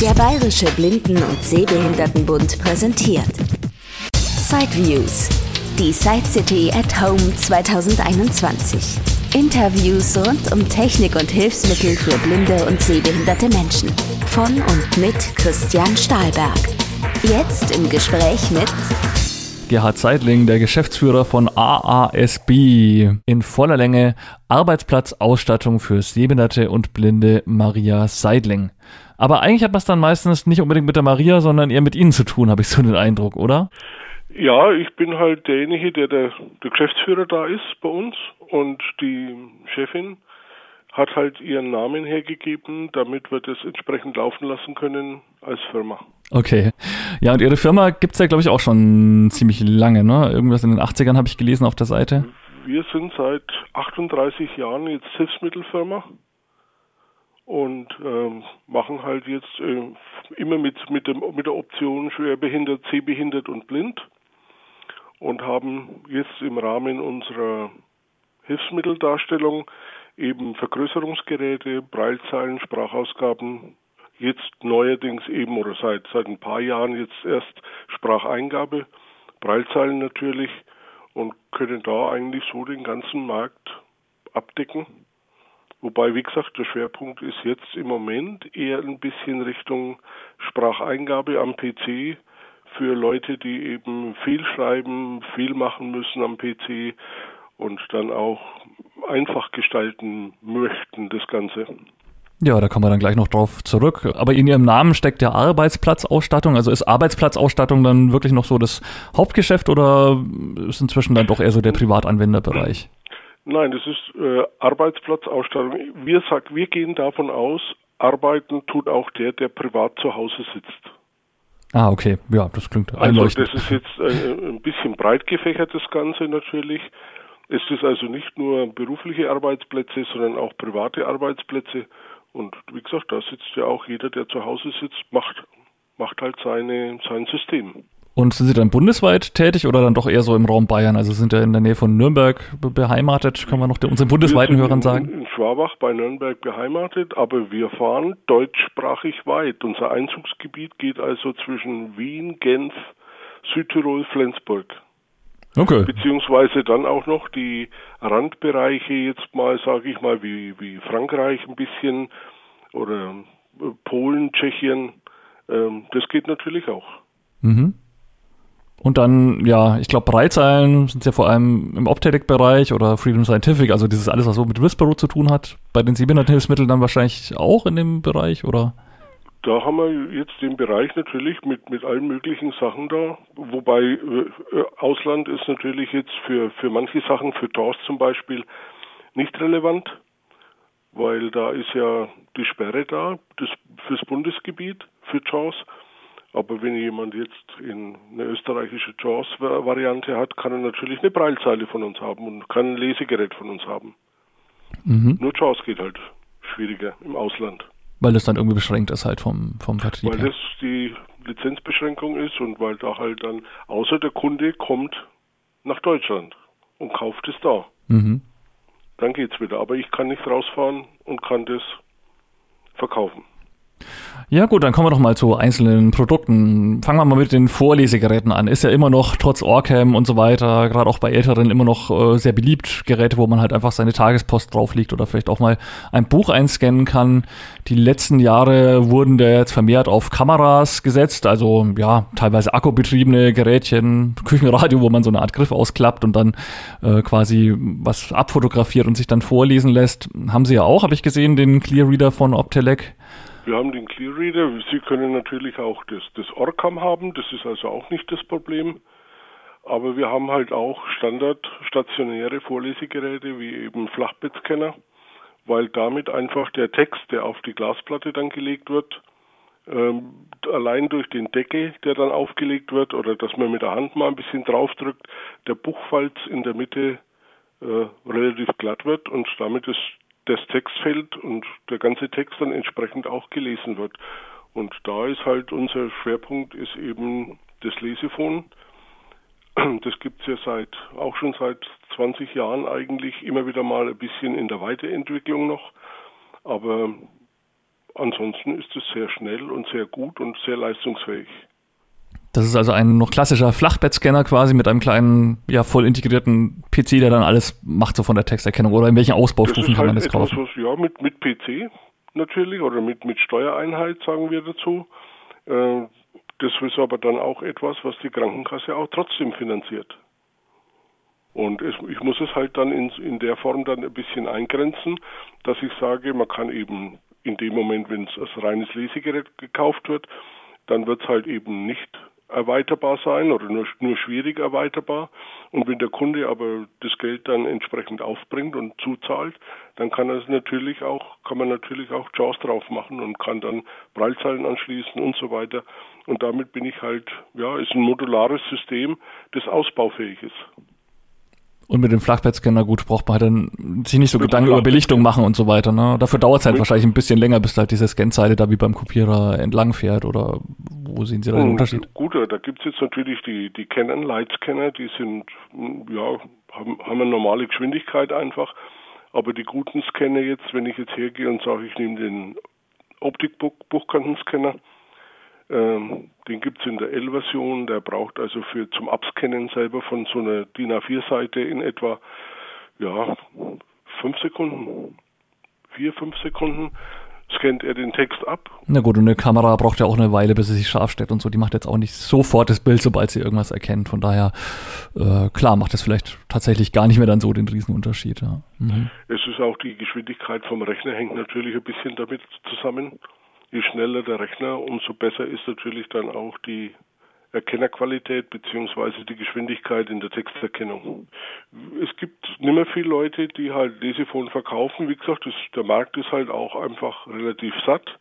Der Bayerische Blinden- und Sehbehindertenbund präsentiert Sideviews, die Side City at Home 2021. Interviews rund um Technik und Hilfsmittel für blinde und sehbehinderte Menschen. Von und mit Christian Stahlberg. Jetzt im Gespräch mit Gerhard Seidling, der Geschäftsführer von AASB. In voller Länge Arbeitsplatzausstattung für Sehbehinderte und Blinde Maria Seidling. Aber eigentlich hat es dann meistens nicht unbedingt mit der Maria, sondern eher mit Ihnen zu tun, habe ich so den Eindruck, oder? Ja, ich bin halt derjenige, der, der der Geschäftsführer da ist bei uns und die Chefin hat halt ihren Namen hergegeben, damit wir das entsprechend laufen lassen können als Firma. Okay. Ja, und Ihre Firma gibt es ja, glaube ich, auch schon ziemlich lange, ne? Irgendwas in den 80ern habe ich gelesen auf der Seite. Wir sind seit 38 Jahren jetzt Hilfsmittelfirma und ähm, machen halt jetzt äh, immer mit, mit, dem, mit der Option schwerbehindert, sehbehindert und blind und haben jetzt im Rahmen unserer Hilfsmitteldarstellung eben Vergrößerungsgeräte, Breilzeilen, Sprachausgaben, jetzt neuerdings eben oder seit, seit ein paar Jahren jetzt erst Spracheingabe, Breilzeilen natürlich und können da eigentlich so den ganzen Markt abdecken. Wobei, wie gesagt, der Schwerpunkt ist jetzt im Moment eher ein bisschen Richtung Spracheingabe am PC für Leute, die eben viel schreiben, viel machen müssen am PC und dann auch einfach gestalten möchten, das Ganze. Ja, da kommen wir dann gleich noch drauf zurück. Aber in Ihrem Namen steckt ja Arbeitsplatzausstattung. Also ist Arbeitsplatzausstattung dann wirklich noch so das Hauptgeschäft oder ist inzwischen dann doch eher so der Privatanwenderbereich? Nein, das ist äh, Arbeitsplatzausstattung. Wir, sag, wir gehen davon aus, arbeiten tut auch der, der privat zu Hause sitzt. Ah, okay. Ja, das klingt also einleuchtend. Also das ist jetzt äh, ein bisschen breit gefächert, das Ganze natürlich. Es ist also nicht nur berufliche Arbeitsplätze, sondern auch private Arbeitsplätze. Und wie gesagt, da sitzt ja auch jeder, der zu Hause sitzt, macht, macht halt seine, sein System. Und sind Sie dann bundesweit tätig oder dann doch eher so im Raum Bayern? Also sind ja in der Nähe von Nürnberg beheimatet, kann man noch unseren bundesweiten Hörern sagen? In Schwabach bei Nürnberg beheimatet, aber wir fahren deutschsprachig weit. Unser Einzugsgebiet geht also zwischen Wien, Genf, Südtirol, Flensburg. Okay. Beziehungsweise dann auch noch die Randbereiche, jetzt mal, sage ich mal, wie, wie Frankreich ein bisschen oder äh, Polen, Tschechien. Ähm, das geht natürlich auch. Mhm. Und dann, ja, ich glaube, Breitzeilen sind ja vor allem im Optetic-Bereich oder Freedom Scientific, also dieses alles, was so mit Whisperer zu tun hat. Bei den 700 Hilfsmitteln dann wahrscheinlich auch in dem Bereich, oder? Da haben wir jetzt den Bereich natürlich mit, mit allen möglichen Sachen da. Wobei äh, Ausland ist natürlich jetzt für, für manche Sachen, für TORS zum Beispiel, nicht relevant, weil da ist ja die Sperre da das, fürs Bundesgebiet für JAWS. Aber wenn jemand jetzt in eine österreichische JAWS-Variante hat, kann er natürlich eine Breilzeile von uns haben und kann ein Lesegerät von uns haben. Mhm. Nur JAWS geht halt schwieriger im Ausland. Weil das dann irgendwie beschränkt ist halt vom, vom Vertrieb. Weil her. das die Lizenzbeschränkung ist und weil da halt dann, außer der Kunde kommt nach Deutschland und kauft es da. Mhm. Dann geht's wieder. Aber ich kann nicht rausfahren und kann das verkaufen. Ja gut, dann kommen wir doch mal zu einzelnen Produkten. Fangen wir mal mit den Vorlesegeräten an. Ist ja immer noch trotz Orcam und so weiter, gerade auch bei Älteren immer noch äh, sehr beliebt. Geräte, wo man halt einfach seine Tagespost drauf liegt oder vielleicht auch mal ein Buch einscannen kann. Die letzten Jahre wurden da jetzt vermehrt auf Kameras gesetzt, also ja, teilweise akkubetriebene Gerätchen, Küchenradio, wo man so eine Art Griff ausklappt und dann äh, quasi was abfotografiert und sich dann vorlesen lässt. Haben Sie ja auch, habe ich gesehen, den Clear Reader von Optelec. Wir haben den Clear Reader. Sie können natürlich auch das, das Orcam haben. Das ist also auch nicht das Problem. Aber wir haben halt auch Standard stationäre Vorlesegeräte wie eben Flachbettscanner, weil damit einfach der Text, der auf die Glasplatte dann gelegt wird, ähm, allein durch den Deckel, der dann aufgelegt wird oder dass man mit der Hand mal ein bisschen draufdrückt, der Buchfalz in der Mitte äh, relativ glatt wird und damit ist das Textfeld und der ganze Text dann entsprechend auch gelesen wird. Und da ist halt unser Schwerpunkt ist eben das Lesephon. Das gibt es ja seit auch schon seit 20 Jahren eigentlich immer wieder mal ein bisschen in der Weiterentwicklung noch. Aber ansonsten ist es sehr schnell und sehr gut und sehr leistungsfähig. Das ist also ein noch klassischer Flachbettscanner quasi mit einem kleinen, ja, voll integrierten PC, der dann alles macht, so von der Texterkennung. Oder in welchen Ausbaustufen kann halt man das etwas, kaufen? Was, ja, mit, mit PC natürlich oder mit, mit Steuereinheit, sagen wir dazu. Äh, das ist aber dann auch etwas, was die Krankenkasse auch trotzdem finanziert. Und es, ich muss es halt dann in, in der Form dann ein bisschen eingrenzen, dass ich sage, man kann eben in dem Moment, wenn es als reines Lesegerät gekauft wird, dann wird es halt eben nicht erweiterbar sein oder nur, nur schwierig erweiterbar. Und wenn der Kunde aber das Geld dann entsprechend aufbringt und zuzahlt, dann kann er es natürlich auch, kann man natürlich auch JAWS drauf machen und kann dann Braillezeilen anschließen und so weiter. Und damit bin ich halt, ja, ist ein modulares System, das ausbaufähig ist. Und mit dem Flachbettscanner, gut, braucht man halt dann sich nicht so mit Gedanken über Belichtung machen und so weiter. Ne? Dafür dauert es halt mit wahrscheinlich ein bisschen länger, bis halt diese Scanzeile da wie beim Kopierer entlang fährt. Oder wo sehen Sie da den hm, Unterschied? Gut, da gibt es jetzt natürlich die, die Canon Lightscanner, die sind, ja, haben, haben eine normale Geschwindigkeit einfach. Aber die guten Scanner jetzt, wenn ich jetzt hergehe und sage, ich nehme den Optik-Buchkantenscanner, ähm, den gibt es in der L-Version, der braucht also für zum Abscannen selber von so einer DIN A4-Seite in etwa ja, fünf Sekunden, vier, fünf Sekunden scannt er den Text ab. Na gut, und eine Kamera braucht ja auch eine Weile, bis sie sich scharf stellt und so. Die macht jetzt auch nicht sofort das Bild, sobald sie irgendwas erkennt. Von daher, äh, klar, macht das vielleicht tatsächlich gar nicht mehr dann so den Riesenunterschied. Ja. Mhm. Es ist auch die Geschwindigkeit vom Rechner hängt natürlich ein bisschen damit zusammen je schneller der Rechner, umso besser ist natürlich dann auch die Erkennerqualität beziehungsweise die Geschwindigkeit in der Texterkennung. Es gibt nicht mehr viele Leute, die halt Lesefon verkaufen. Wie gesagt, das, der Markt ist halt auch einfach relativ satt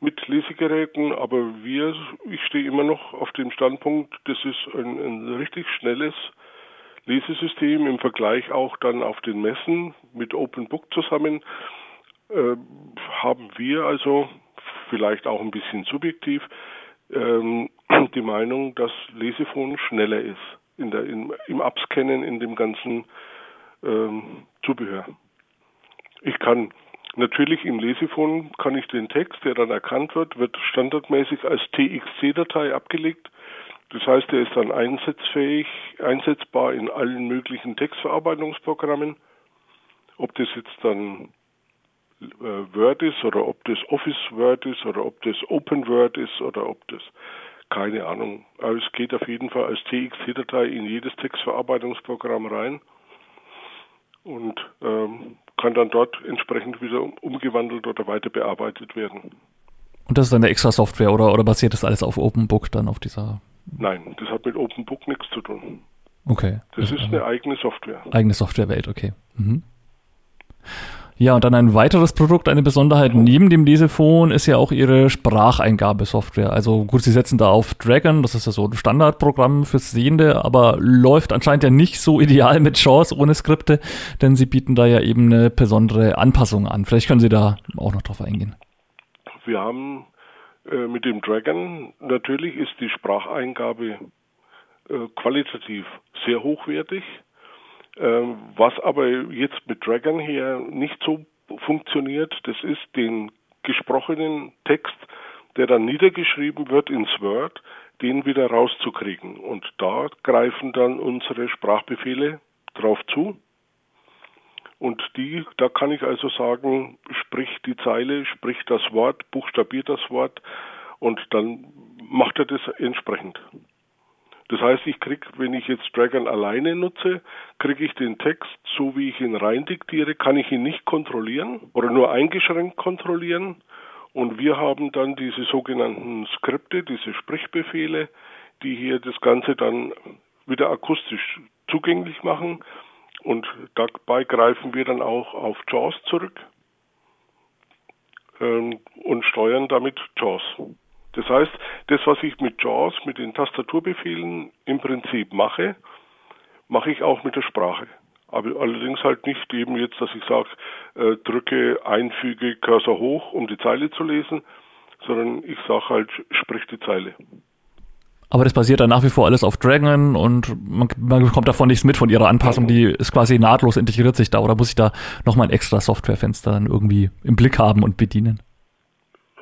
mit Lesegeräten, aber wir, ich stehe immer noch auf dem Standpunkt, das ist ein, ein richtig schnelles Lesesystem im Vergleich auch dann auf den Messen mit Open Book zusammen äh, haben wir also vielleicht auch ein bisschen subjektiv ähm, die Meinung, dass Lesefon schneller ist in der, in, im Abscannen in dem ganzen ähm, Zubehör. Ich kann natürlich im Lesefon kann ich den Text, der dann erkannt wird, wird standardmäßig als TXC-Datei abgelegt. Das heißt, er ist dann einsatzfähig, einsetzbar in allen möglichen Textverarbeitungsprogrammen. Ob das jetzt dann Word ist oder ob das Office Word ist oder ob das Open Word ist oder ob das keine Ahnung. Aber es geht auf jeden Fall als TXT-Datei in jedes Textverarbeitungsprogramm rein und ähm, kann dann dort entsprechend wieder umgewandelt oder weiter bearbeitet werden. Und das ist dann eine extra Software oder, oder basiert das alles auf OpenBook dann auf dieser? Nein, das hat mit OpenBook nichts zu tun. Okay. Das, das ist eine eigene Software. Eigene Softwarewelt, okay. Mhm. Ja, und dann ein weiteres Produkt, eine Besonderheit neben dem Lesefon ist ja auch ihre Spracheingabesoftware. Also gut, sie setzen da auf Dragon, das ist ja so ein Standardprogramm fürs Sehende, aber läuft anscheinend ja nicht so ideal mit Jaws ohne Skripte, denn sie bieten da ja eben eine besondere Anpassung an. Vielleicht können Sie da auch noch drauf eingehen. Wir haben äh, mit dem Dragon, natürlich ist die Spracheingabe äh, qualitativ sehr hochwertig. Ähm, was aber jetzt mit Dragon hier nicht so funktioniert, das ist den gesprochenen Text, der dann niedergeschrieben wird ins Word, den wieder rauszukriegen. Und da greifen dann unsere Sprachbefehle drauf zu. Und die, da kann ich also sagen, sprich die Zeile, sprich das Wort, buchstabiert das Wort und dann macht er das entsprechend. Das heißt, ich kriege, wenn ich jetzt Dragon alleine nutze, kriege ich den Text, so wie ich ihn rein diktiere, kann ich ihn nicht kontrollieren oder nur eingeschränkt kontrollieren. Und wir haben dann diese sogenannten Skripte, diese Sprichbefehle, die hier das Ganze dann wieder akustisch zugänglich machen. Und dabei greifen wir dann auch auf JAWS zurück ähm, und steuern damit JAWS. Das heißt, das, was ich mit JAWS, mit den Tastaturbefehlen im Prinzip mache, mache ich auch mit der Sprache. Aber allerdings halt nicht eben jetzt, dass ich sage, äh, drücke, einfüge, Cursor hoch, um die Zeile zu lesen, sondern ich sage halt, sprich die Zeile. Aber das basiert dann nach wie vor alles auf Dragon und man, man bekommt davon nichts mit von ihrer Anpassung. Die ist quasi nahtlos integriert sich da oder muss ich da nochmal ein extra Softwarefenster dann irgendwie im Blick haben und bedienen?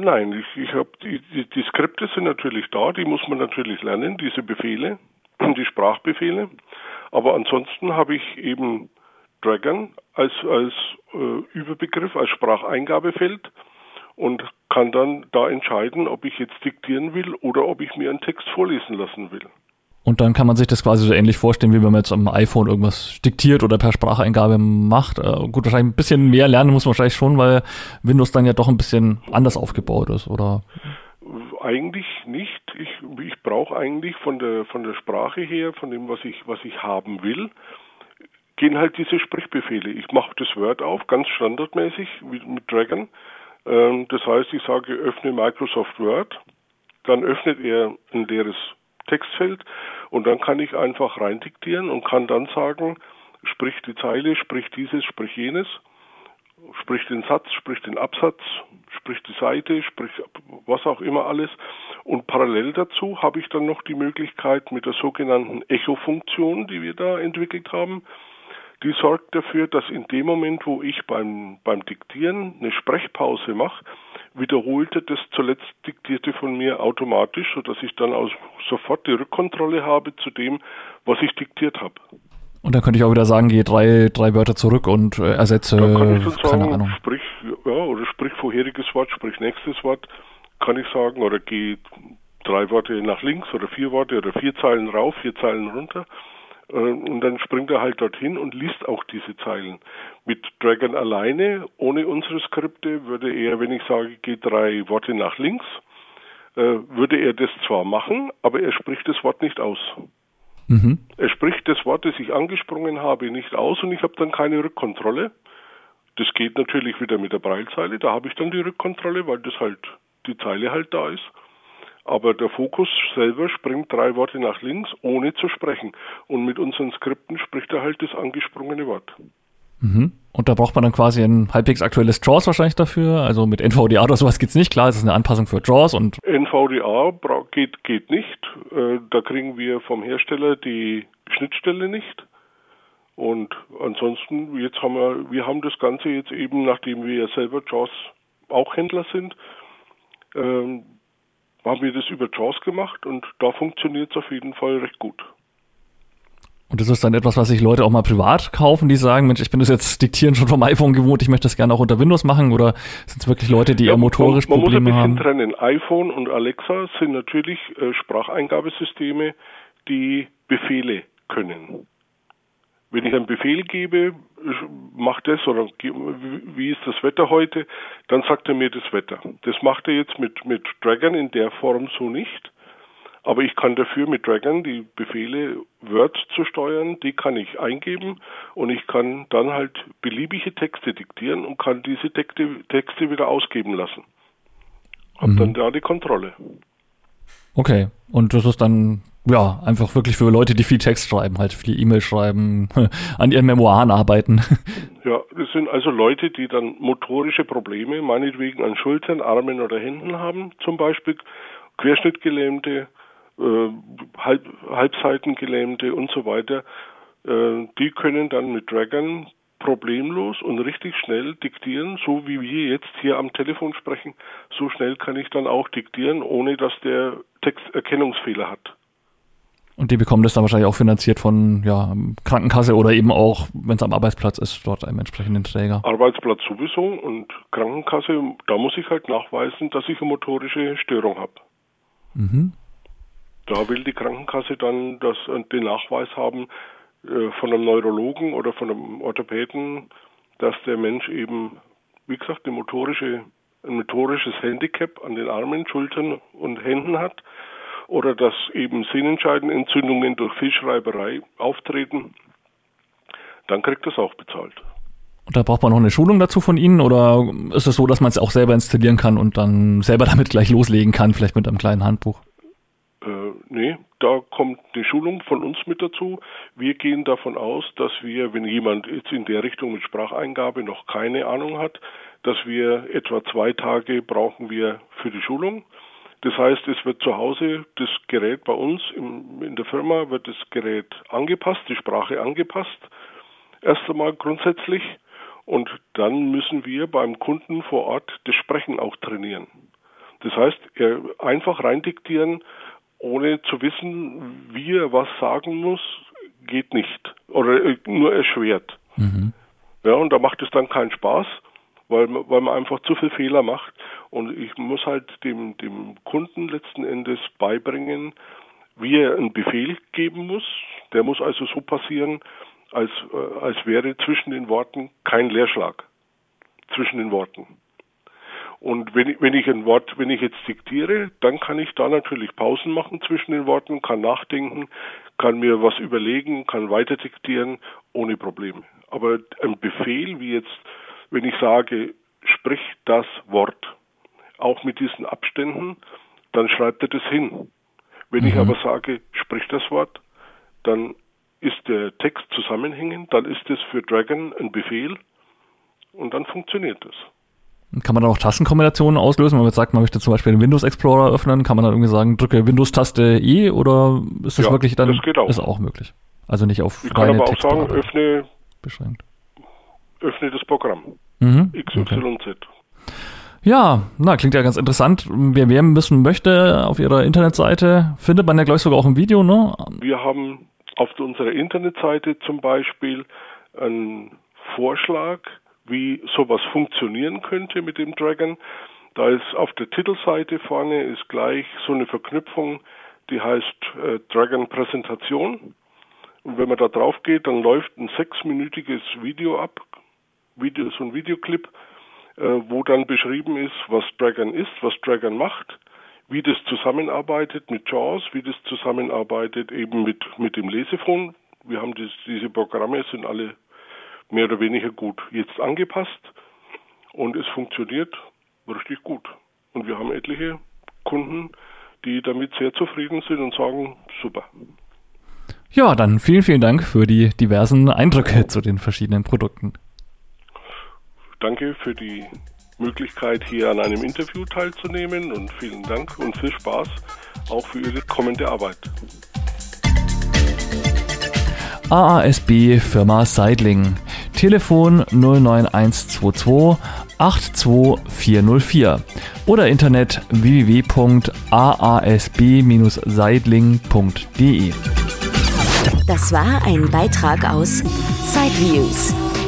Nein, ich, ich habe die, die, die Skripte sind natürlich da, die muss man natürlich lernen, diese Befehle, die Sprachbefehle. Aber ansonsten habe ich eben Dragon als, als äh, Überbegriff, als Spracheingabefeld und kann dann da entscheiden, ob ich jetzt diktieren will oder ob ich mir einen Text vorlesen lassen will. Und dann kann man sich das quasi so ähnlich vorstellen, wie wenn man jetzt am iPhone irgendwas diktiert oder per Spracheingabe macht. Äh, gut, wahrscheinlich ein bisschen mehr lernen muss man wahrscheinlich schon, weil Windows dann ja doch ein bisschen anders aufgebaut ist, oder? Eigentlich nicht. Ich, ich brauche eigentlich von der von der Sprache her, von dem, was ich was ich haben will, gehen halt diese Sprechbefehle. Ich mache das Word auf, ganz standardmäßig mit Dragon ähm, das heißt, ich sage, öffne Microsoft Word, dann öffnet er ein leeres Textfeld und dann kann ich einfach reindiktieren und kann dann sagen, sprich die Zeile, sprich dieses, sprich jenes, sprich den Satz, sprich den Absatz, sprich die Seite, sprich was auch immer alles. Und parallel dazu habe ich dann noch die Möglichkeit mit der sogenannten Echo-Funktion, die wir da entwickelt haben, die sorgt dafür, dass in dem Moment, wo ich beim, beim Diktieren eine Sprechpause mache, wiederholte das zuletzt Diktierte von mir automatisch, sodass ich dann auch sofort die Rückkontrolle habe zu dem, was ich diktiert habe. Und dann könnte ich auch wieder sagen, gehe drei, drei Wörter zurück und äh, ersetze, kann ich dann sagen, keine Ahnung. Sprich, ja, oder sprich vorheriges Wort, sprich nächstes Wort, kann ich sagen, oder gehe drei Worte nach links oder vier Worte oder vier Zeilen rauf, vier Zeilen runter. Äh, und dann springt er halt dorthin und liest auch diese Zeilen. Mit Dragon alleine, ohne unsere Skripte, würde er, wenn ich sage, geh drei Worte nach links, äh, würde er das zwar machen, aber er spricht das Wort nicht aus. Mhm. Er spricht das Wort, das ich angesprungen habe, nicht aus und ich habe dann keine Rückkontrolle. Das geht natürlich wieder mit der Breilzeile, da habe ich dann die Rückkontrolle, weil das halt die Zeile halt da ist aber der Fokus selber springt drei Worte nach links, ohne zu sprechen. Und mit unseren Skripten spricht er halt das angesprungene Wort. Mhm. Und da braucht man dann quasi ein halbwegs aktuelles JAWS wahrscheinlich dafür. Also mit NVDA oder sowas geht's nicht. Klar, es ist eine Anpassung für JAWS und. NVDA geht, geht nicht. Äh, da kriegen wir vom Hersteller die Schnittstelle nicht. Und ansonsten, jetzt haben wir, wir haben das Ganze jetzt eben, nachdem wir ja selber JAWS auch Händler sind, ähm, haben wir das über JAWS gemacht und da funktioniert es auf jeden Fall recht gut. Und das ist dann etwas, was sich Leute auch mal privat kaufen, die sagen, Mensch, ich bin das jetzt diktieren schon vom iPhone gewohnt, ich möchte das gerne auch unter Windows machen oder sind es wirklich Leute, die ja, eher motorisch man, man Probleme haben? Man muss ein bisschen trennen. iPhone und Alexa sind natürlich äh, Spracheingabesysteme, die Befehle können. Wenn ich einen Befehl gebe, mach das oder wie ist das Wetter heute, dann sagt er mir das Wetter. Das macht er jetzt mit, mit Dragon in der Form so nicht. Aber ich kann dafür mit Dragon die Befehle Word zu steuern, die kann ich eingeben und ich kann dann halt beliebige Texte diktieren und kann diese Texte, Texte wieder ausgeben lassen. Hab mhm. dann da die Kontrolle. Okay, und das ist dann ja, einfach wirklich für Leute, die viel Text schreiben, halt viel E-Mail schreiben, an ihren Memoiren arbeiten. Ja, das sind also Leute, die dann motorische Probleme, meinetwegen an Schultern, Armen oder Händen haben, zum Beispiel Querschnittgelähmte, äh, Halb, Halbseitengelähmte und so weiter. Äh, die können dann mit Dragon problemlos und richtig schnell diktieren, so wie wir jetzt hier am Telefon sprechen. So schnell kann ich dann auch diktieren, ohne dass der Text Erkennungsfehler hat. Und die bekommen das dann wahrscheinlich auch finanziert von ja, Krankenkasse oder eben auch, wenn es am Arbeitsplatz ist, dort einem entsprechenden Träger. Arbeitsplatz sowieso und Krankenkasse, da muss ich halt nachweisen, dass ich eine motorische Störung habe. Mhm. Da will die Krankenkasse dann das, den Nachweis haben äh, von einem Neurologen oder von einem Orthopäden, dass der Mensch eben, wie gesagt, eine motorische, ein motorisches Handicap an den Armen, Schultern und Händen hat oder dass eben Sehnenscheidenentzündungen durch Fischreiberei auftreten, dann kriegt das auch bezahlt. Und da braucht man noch eine Schulung dazu von Ihnen oder ist es so, dass man es auch selber installieren kann und dann selber damit gleich loslegen kann, vielleicht mit einem kleinen Handbuch? Äh, nee, da kommt eine Schulung von uns mit dazu. Wir gehen davon aus, dass wir, wenn jemand jetzt in der Richtung mit Spracheingabe noch keine Ahnung hat, dass wir etwa zwei Tage brauchen wir für die Schulung Das heißt, es wird zu Hause das Gerät bei uns im, in der Firma wird das Gerät angepasst, die Sprache angepasst. Erst einmal grundsätzlich und dann müssen wir beim Kunden vor Ort das Sprechen auch trainieren. Das heißt, einfach reindiktieren, ohne zu wissen, wie er was sagen muss, geht nicht oder äh, nur erschwert. Mhm. Ja, und da macht es dann keinen Spaß, weil, weil man einfach zu viel Fehler macht. Und ich muss halt dem, dem Kunden letzten Endes beibringen, wie er einen Befehl geben muss. Der muss also so passieren, als, äh, als wäre zwischen den Worten kein Leerschlag. Zwischen den Worten. Und wenn, wenn ich ein Wort, wenn ich jetzt diktiere, dann kann ich da natürlich Pausen machen zwischen den Worten, kann nachdenken, kann mir was überlegen, kann weiter diktieren, ohne Probleme. Aber ein Befehl, wie jetzt, wenn ich sage, sprich das Wort, auch mit diesen Abständen, dann schreibt er das hin. Wenn mhm. ich aber sage, sprich das Wort, dann ist der Text zusammenhängend, dann ist es für Dragon ein Befehl und dann funktioniert es. Kann man da auch Tastenkombinationen auslösen? Wenn man jetzt sagt, man möchte zum Beispiel den Windows Explorer öffnen, kann man dann irgendwie sagen, drücke Windows-Taste E oder ist das ja, wirklich dann? Das geht auch. Ist auch möglich. Also nicht auf ich kann aber auch sagen, öffne, beschränkt. öffne das Programm. Mhm. XYZ. Okay. Ja, na, klingt ja ganz interessant. Wer mehr wissen möchte, auf ihrer Internetseite findet man ja, glaube ich, sogar auch ein Video, ne? Wir haben auf unserer Internetseite zum Beispiel einen Vorschlag, wie sowas funktionieren könnte mit dem Dragon. Da ist auf der Titelseite vorne ist gleich so eine Verknüpfung, die heißt äh, Dragon Präsentation. Und wenn man da drauf geht, dann läuft ein sechsminütiges Video ab, Video, so ein Videoclip, wo dann beschrieben ist, was Dragon ist, was Dragon macht, wie das zusammenarbeitet mit JAWS, wie das zusammenarbeitet eben mit, mit dem Lesefon. Wir haben das, diese Programme, sind alle mehr oder weniger gut jetzt angepasst und es funktioniert richtig gut. Und wir haben etliche Kunden, die damit sehr zufrieden sind und sagen, super. Ja, dann vielen, vielen Dank für die diversen Eindrücke zu den verschiedenen Produkten. Danke für die Möglichkeit, hier an einem Interview teilzunehmen und vielen Dank und viel Spaß auch für Ihre kommende Arbeit. AASB Firma Seidling. Telefon 09122 82404 oder Internet www.aasb-seidling.de. Das war ein Beitrag aus Sideviews,